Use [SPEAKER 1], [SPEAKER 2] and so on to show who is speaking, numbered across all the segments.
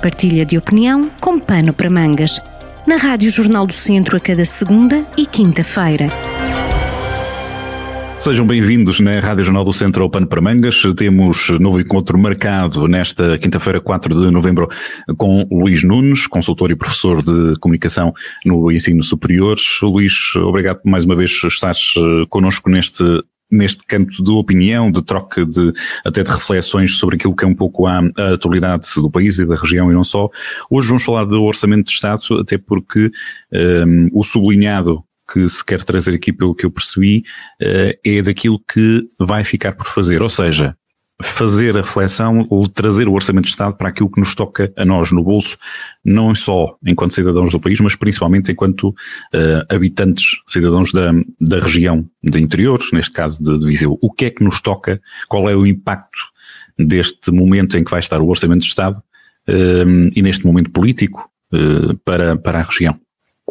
[SPEAKER 1] Partilha de opinião com pano para mangas. Na Rádio Jornal do Centro a cada segunda e quinta-feira.
[SPEAKER 2] Sejam bem-vindos na Rádio Jornal do Centro ao Pano para Mangas. Temos novo encontro marcado nesta quinta-feira, 4 de novembro, com Luís Nunes, consultor e professor de comunicação no ensino superior. Luís, obrigado por mais uma vez estares eh, connosco neste neste canto de opinião, de troca de até de reflexões sobre aquilo que é um pouco a, a atualidade do país e da região e não só. Hoje vamos falar do Orçamento de Estado, até porque um, ehm, o sublinhado que se quer trazer aqui, pelo que eu percebi, uh, é daquilo que vai ficar por fazer. Ou seja, fazer a reflexão ou trazer o Orçamento de Estado para aquilo que nos toca a nós no bolso, não só enquanto cidadãos do país, mas principalmente enquanto uh, habitantes, cidadãos da, da região de interior, neste caso de, de Viseu. O que é que nos toca? Qual é o impacto deste momento em que vai estar o Orçamento de Estado uh, e neste momento político uh, para, para a região?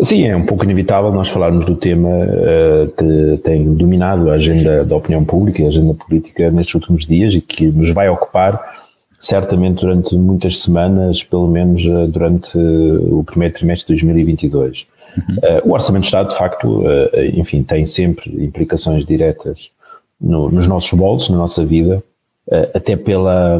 [SPEAKER 3] Sim, é um pouco inevitável nós falarmos do tema uh, que tem dominado a agenda da opinião pública e a agenda política nestes últimos dias e que nos vai ocupar certamente durante muitas semanas, pelo menos uh, durante uh, o primeiro trimestre de 2022. Uhum. o Orçamento de Estado, de facto, enfim, tem sempre implicações diretas no, nos nossos bolsos, na nossa vida, até pela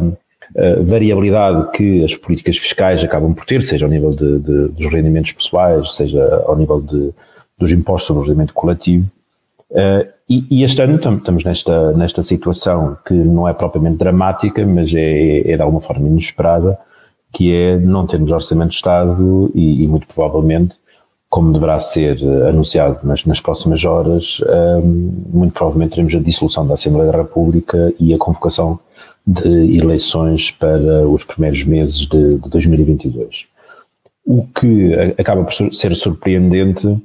[SPEAKER 3] variabilidade que as políticas fiscais acabam por ter, seja ao nível de, de, dos rendimentos pessoais, seja ao nível de, dos impostos sobre o rendimento coletivo. Uh, e, e, este ano estamos nesta, nesta situação que não é propriamente dramática, mas é, é de alguma forma inesperada, que é não termos orçamento de Estado e, e muito provavelmente, como deverá ser anunciado nas, nas próximas horas, um, eh, muito provavelmente teremos a dissolução da Assembleia da República e a convocação de eleições para os primeiros meses de, de 2022. O que acaba por ser surpreendente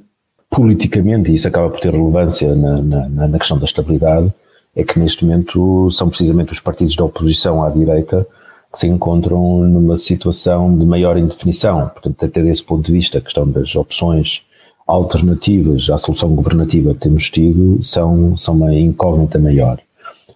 [SPEAKER 3] politicamente, e isso acaba por ter relevância na, na, na, questão da estabilidade, é que neste momento são precisamente os partidos da oposição à direita que se encontram numa situação de maior indefinição. Portanto, até desse ponto de vista, a questão das opções alternativas à solução governativa que temos tido são, são uma incógnita maior.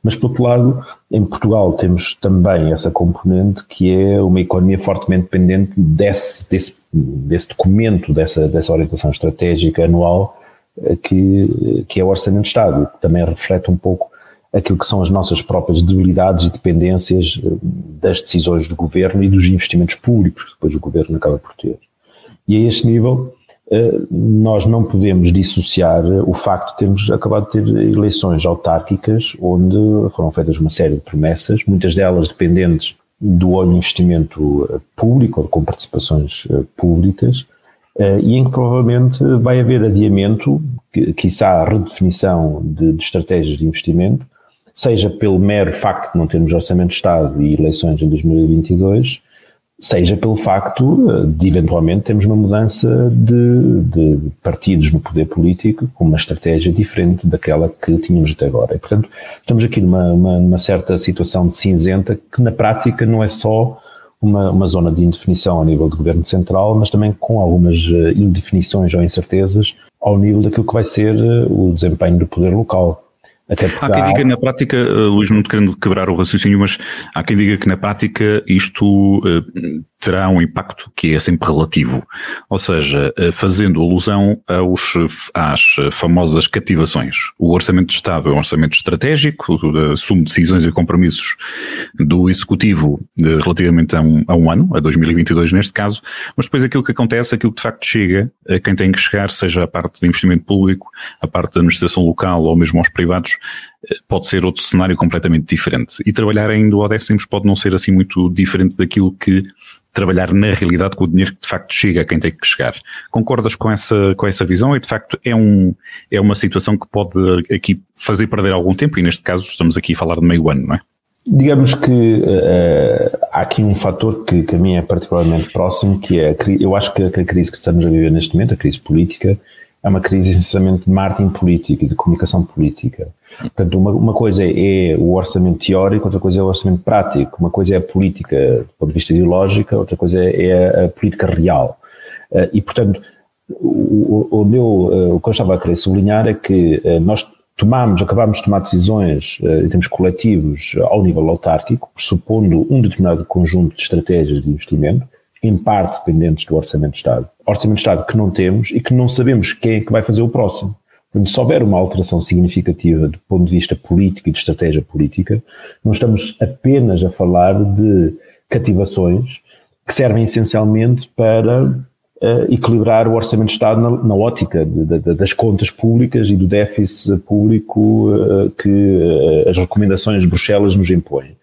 [SPEAKER 3] Mas, por outro lado, em Portugal temos também essa componente que é uma economia fortemente dependente desse, desse, desse documento, dessa, dessa orientação estratégica anual eh, que, que é o Orçamento de Estado, que também reflete um pouco aquilo que são as nossas próprias debilidades e dependências eh, das decisões do governo e dos investimentos públicos que depois o governo acaba por ter. E a este nível, nós não podemos dissociar o facto de termos acabado de ter eleições autárquicas onde foram feitas uma série de promessas, muitas delas dependentes do investimento eh, público ou com participações eh, públicas, e em que provavelmente vai haver adiamento, quiçá a redefinição de, de estratégias de investimento, seja pelo mero facto de não termos orçamento de Estado e eleições em 2022, seja pelo facto eh, de eventualmente termos uma mudança de, de, partidos no poder político com uma estratégia diferente daquela que tínhamos até agora. E, portanto, estamos aqui numa, uma, numa certa situação de cinzenta que na prática não é só uma, uma zona de indefinição ao nível do governo central, mas também com algumas eh, indefinições ou incertezas ao nível daquilo que vai ser eh, o desempenho do poder local.
[SPEAKER 2] Há quem diga na prática, Luís, não te querendo quebrar o raciocínio, mas há quem diga que na prática isto uh, terá um impacto que é sempre relativo. Ou seja, uh, fazendo alusão aos, às famosas cativações. O Orçamento de Estado é um orçamento estratégico, assume decisões e compromissos do Executivo uh, relativamente a um, a um ano, a 2022 neste caso, mas depois aquilo que acontece, aquilo que de facto chega a quem tem que chegar, seja a parte de investimento público, a parte da administração local ou mesmo aos privados, pode ser outro cenário completamente diferente. E trabalhar em duodécimos pode não ser assim muito diferente daquilo que trabalhar na realidade com o dinheiro que de facto chega a quem tem que chegar. Concordas com essa, com essa visão? E de facto é, um, é uma situação que pode aqui fazer perder algum tempo e neste caso estamos aqui a falar de meio ano, não é?
[SPEAKER 3] Digamos que uh, há aqui um fator que, que a mim é particularmente próximo, que é, eu acho que a, que a crise que estamos a viver neste momento, a crise política, é uma crise essencialmente de marketing político e de comunicação política. Portanto, uma, uma coisa é o orçamento teórico, outra coisa é o orçamento prático. Uma coisa é a política do ponto de vista ideológico, outra coisa é a política real. Eh, e, portanto, o, o, meu, eh, o que eu estava a querer sublinhar é que eh, nós tomamos, acabamos de tomar decisões em termos coletivos ao nível autárquico, pressupondo um determinado conjunto de estratégias de investimento, em parte dependentes do Orçamento de Estado. Orçamento de Estado que não temos e que não sabemos quem é que vai fazer o próximo. Portanto, se houver uma alteração significativa do ponto de vista político e de estratégia política, não estamos apenas a falar de cativações que servem essencialmente para uh, equilibrar o orçamento de Estado na, na ótica de, de, das contas públicas e do déficit público uh, que uh, as recomendações de Bruxelas nos impõem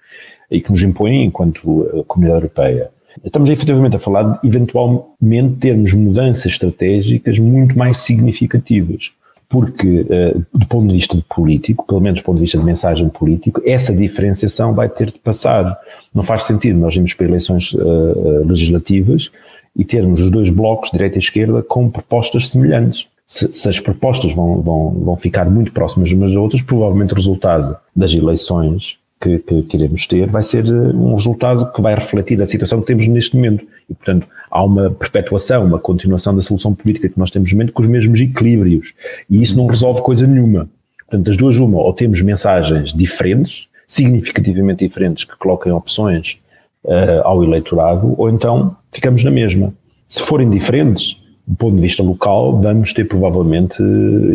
[SPEAKER 3] e que nos impõem enquanto Comunidade Europeia. Estamos efetivamente a falar de eventualmente termos mudanças estratégicas muito mais significativas porque, uh, do ponto de vista político, pelo menos do ponto de vista de mensagem político, essa diferenciação vai ter de passar. Não faz sentido nós irmos para eleições uh, legislativas e termos os dois blocos, direita e esquerda, com propostas semelhantes. Se, se as propostas vão, vão, vão ficar muito próximas umas das outras, provavelmente o resultado das eleições que, que, que iremos ter vai ser um resultado que vai refletir a situação que temos neste momento. E, portanto, há uma perpetuação, uma continuação da solução política que nós temos no momento com os mesmos equilíbrios. E isso não resolve coisa nenhuma. Portanto, das duas, uma, ou temos mensagens diferentes, significativamente diferentes, que coloquem opções uh, ao eleitorado, ou então ficamos na mesma. Se forem diferentes, do ponto de vista local, vamos ter provavelmente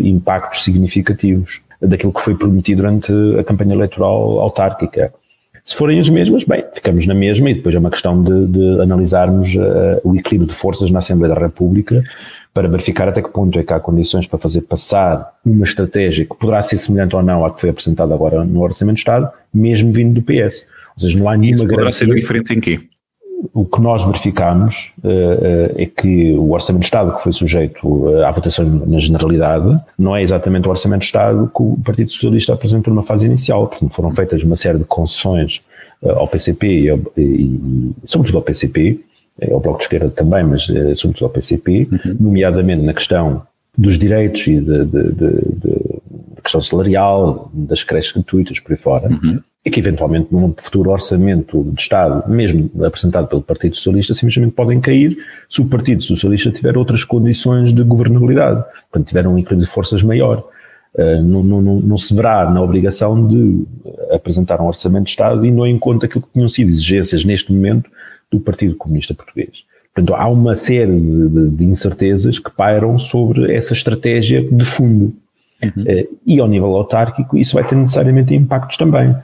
[SPEAKER 3] impactos significativos daquilo que foi prometido durante a campanha eleitoral autárquica. Se forem as mesmas, bem, ficamos na mesma e depois é uma questão de, de analisarmos uh, o equilíbrio de forças na Assembleia da República para verificar até que ponto é que há condições para fazer passar uma estratégia que poderá ser semelhante ou não à que foi apresentada agora no Orçamento de Estado, mesmo vindo do PS. Ou seja, não há nenhuma
[SPEAKER 2] Isso poderá garantia. ser diferente em quê?
[SPEAKER 3] O que nós verificamos uh, uh, é que o Orçamento de Estado, que foi sujeito uh, à votação na generalidade, não é exatamente o Orçamento de Estado que o Partido Socialista apresentou numa fase inicial, porque foram feitas uma série de concessões ao PCP e, ao, e, sobretudo ao PCP, ao Bloco de Esquerda também, mas sobretudo ao PCP, uhum. nomeadamente na questão dos direitos e da questão salarial, das creches gratuitas por aí fora. Uhum e que eventualmente num futuro orçamento de Estado, mesmo apresentado pelo Partido Socialista, simplesmente podem cair se o Partido Socialista tiver outras condições de governabilidade, portanto tiver um equilíbrio de forças maior. Uh, não, não, não, se verá na obrigação de apresentar um orçamento de Estado e não em conta aquilo que tinham sido exigências neste momento do Partido Comunista Português. Portanto, há uma série de, de, de incertezas que pairam sobre essa estratégia de fundo. Uhum. Uh, e ao nível autárquico, isso vai ter necessariamente impactos também.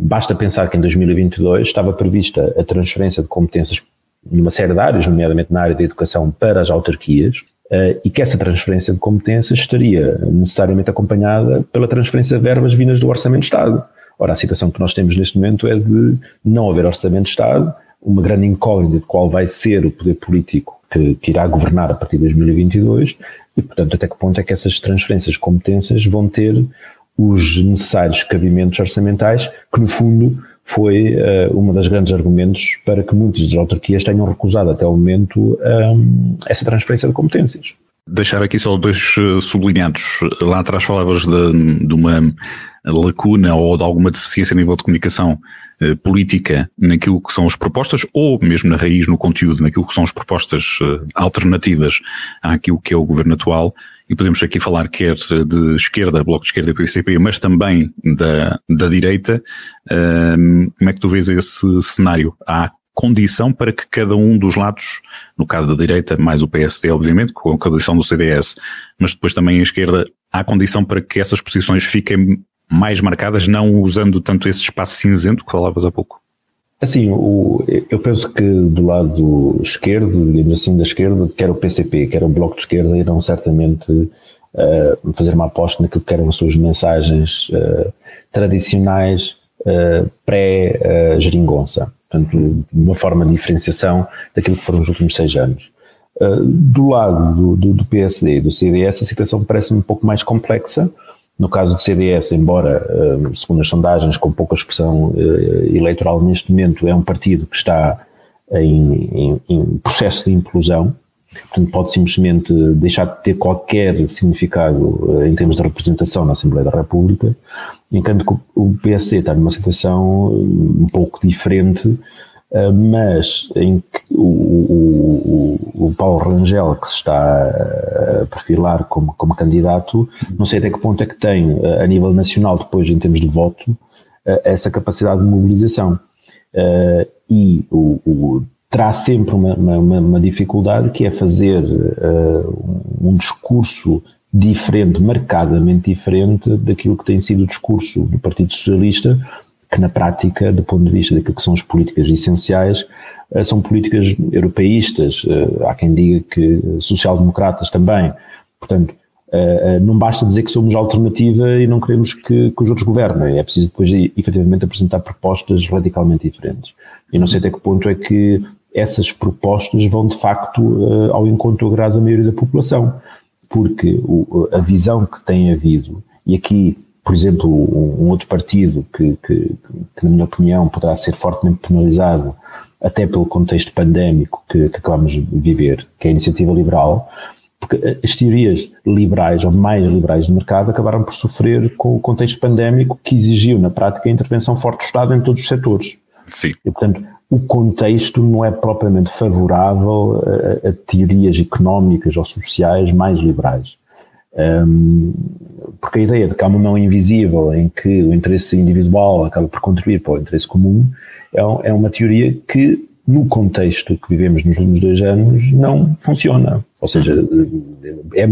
[SPEAKER 3] Basta pensar que em 2022 estava prevista a transferência de competências numa série de áreas, nomeadamente na área da educação, para as autarquias, Uh, e que essa transferência de competências estaria necessariamente acompanhada pela transferência de verbas vindas do Orçamento de Estado. Ora, a situação que nós temos neste momento é de não haver Orçamento de Estado, uma grande incógnita de qual vai ser o poder político que, que, irá governar a partir de 2022 e, portanto, até que ponto é que essas transferências de competências vão ter os necessários cabimentos orçamentais, que no fundo foi uh, uma das grandes argumentos para que muitas das autarquias tenham recusado até o momento um, essa transferência de competências.
[SPEAKER 2] Deixar aqui só dois eh, sublinhados. Lá atrás falavas de, de uma lacuna ou de alguma deficiência a nível de comunicação eh, política naquilo que são as propostas, ou mesmo na raiz, no conteúdo, naquilo que são as propostas eh, alternativas àquilo que é o governo atual e podemos aqui falar quer de esquerda, Bloco de Esquerda e PCP, mas também da, da direita. Como é que tu vês esse cenário? Há condição para que cada um dos lados, no caso da direita, mais o PSD, obviamente, com a condição do CDS, mas depois também a esquerda, há condição para que essas posições fiquem mais marcadas, não usando tanto esse espaço cinzento que falavas há pouco?
[SPEAKER 3] Assim, o, eu penso que do lado esquerdo, digamos assim, da esquerda, quer o PCP, quer o Bloco de Esquerda, irão certamente uh, fazer uma aposta naquilo que eram as suas mensagens uh, tradicionais uh, pré-geringonça. Portanto, uma forma de diferenciação daquilo que foram os últimos seis anos. do lado do, do, do PSD e do CDS, a situação parece-me um pouco mais complexa, no caso do CDS, embora, eh, segundo as sondagens, com pouca expressão eh, eleitoral neste momento, é um partido que está em, em, em processo de implosão, portanto pode simplesmente deixar de ter qualquer significado eh, em termos de representação na Assembleia da República, enquanto que o PSD está numa situação um pouco diferente, mas em o, o, o, Paulo Rangel, que se está a perfilar como, como candidato, não sei até que ponto é que tem, a nível nacional, depois em termos de voto, essa capacidade de mobilização. E o, o terá sempre uma, uma, uma dificuldade que é fazer um discurso diferente, marcadamente diferente daquilo que tem sido o discurso do Partido Socialista, que na prática, do ponto de vista daquilo que são as políticas essenciais, são políticas europeístas, uh, há quem diga que social-democratas também. Portanto, não basta dizer que somos alternativa e não queremos que, que os outros governem. É preciso depois, efetivamente, apresentar propostas radicalmente diferentes. E não sei até que ponto é que essas propostas vão, de facto, ao encontro do agrado da maioria da população. Porque a visão que tem havido, e aqui, por exemplo, um, outro partido que, que, que, na minha opinião, poderá ser fortemente penalizado, até pelo contexto pandémico que, que acabamos de viver, que é a Iniciativa Liberal, porque as teorias liberais ou mais liberais de mercado acabaram por sofrer com o contexto pandémico que exigiu, na prática, a intervenção forte do Estado em todos os setores.
[SPEAKER 2] Sim.
[SPEAKER 3] E, portanto, o contexto não é propriamente favorável a, a teorias económicas ou sociais mais liberais. Um, porque a ideia de que há uma mão invisível em que o interesse individual acaba por contribuir para o interesse comum é, é uma teoria que no contexto que vivemos nos últimos dois anos, não funciona. Ou seja, é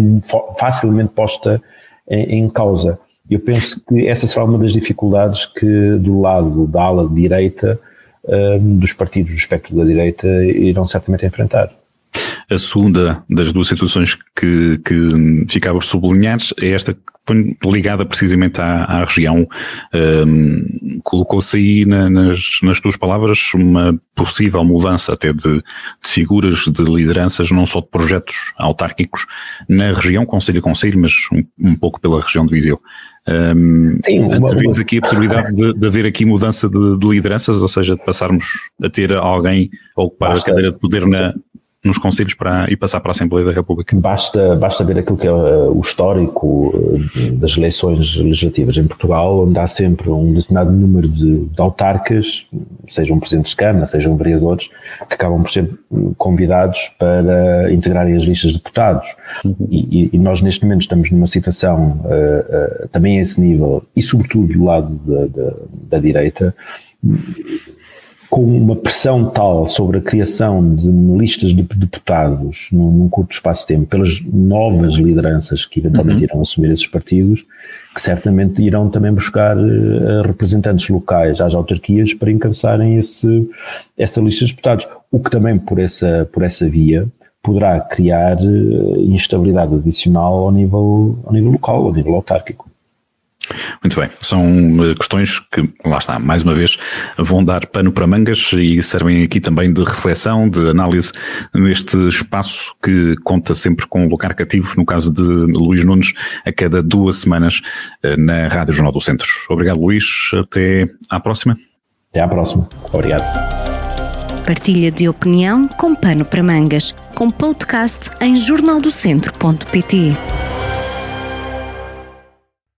[SPEAKER 3] facilmente posta em, em causa. Eu penso que essa será uma das dificuldades que, do lado da ala direita, um, dos partidos do espectro da direita, irão certamente enfrentar.
[SPEAKER 2] A segunda das duas situações que, que ficava sublinhar é esta ligada precisamente à, à região. Um, Colocou-se aí na, nas, nas tuas palavras uma possível mudança até de, de, figuras, de lideranças, não só de projetos autárquicos na região, Conselho a Conselho, mas um, um pouco pela região de Viseu. Um, Sim, uma, aqui a possibilidade de, de haver aqui mudança de, de, lideranças, ou seja, de passarmos a ter alguém a ocupar Basta, a cadeira de poder na, nos conselhos para, e passar para a Assembleia da República.
[SPEAKER 3] Basta, basta ver aquilo que é uh, o histórico uh, das eleições legislativas em Portugal, onde há sempre um determinado número de, de autarcas, sejam presidentes de Câmara, sejam vereadores, que acabam por ser convidados para integrarem as listas de deputados. Uhum. E, e, nós, neste momento, estamos numa situação uh, uh, também a esse nível, e sobretudo do lado da, da, da direita, com uma pressão tal sobre a criação de listas de deputados num, num curto espaço de tempo pelas novas lideranças que eventualmente uhum. irão assumir esses partidos, que certamente irão também buscar uh, representantes locais às autarquias para encabeçarem esse, essa lista de deputados, o que também por essa, por essa via poderá criar uh, instabilidade adicional ao nível, ao nível local, ao nível autárquico.
[SPEAKER 2] Muito bem, são eh, questões que, lá está, mais uma vez, vão dar pano para mangas e servem aqui também de reflexão, de análise neste espaço que conta sempre com um lugar cativo, no caso de Luís Nunes, a cada duas semanas eh, na Rádio Jornal do Centro. Obrigado, Luís. Até à próxima.
[SPEAKER 3] Até à próxima. Obrigado.
[SPEAKER 1] Partilha de opinião com pano para mangas, com podcast em jornaldocentro.pt.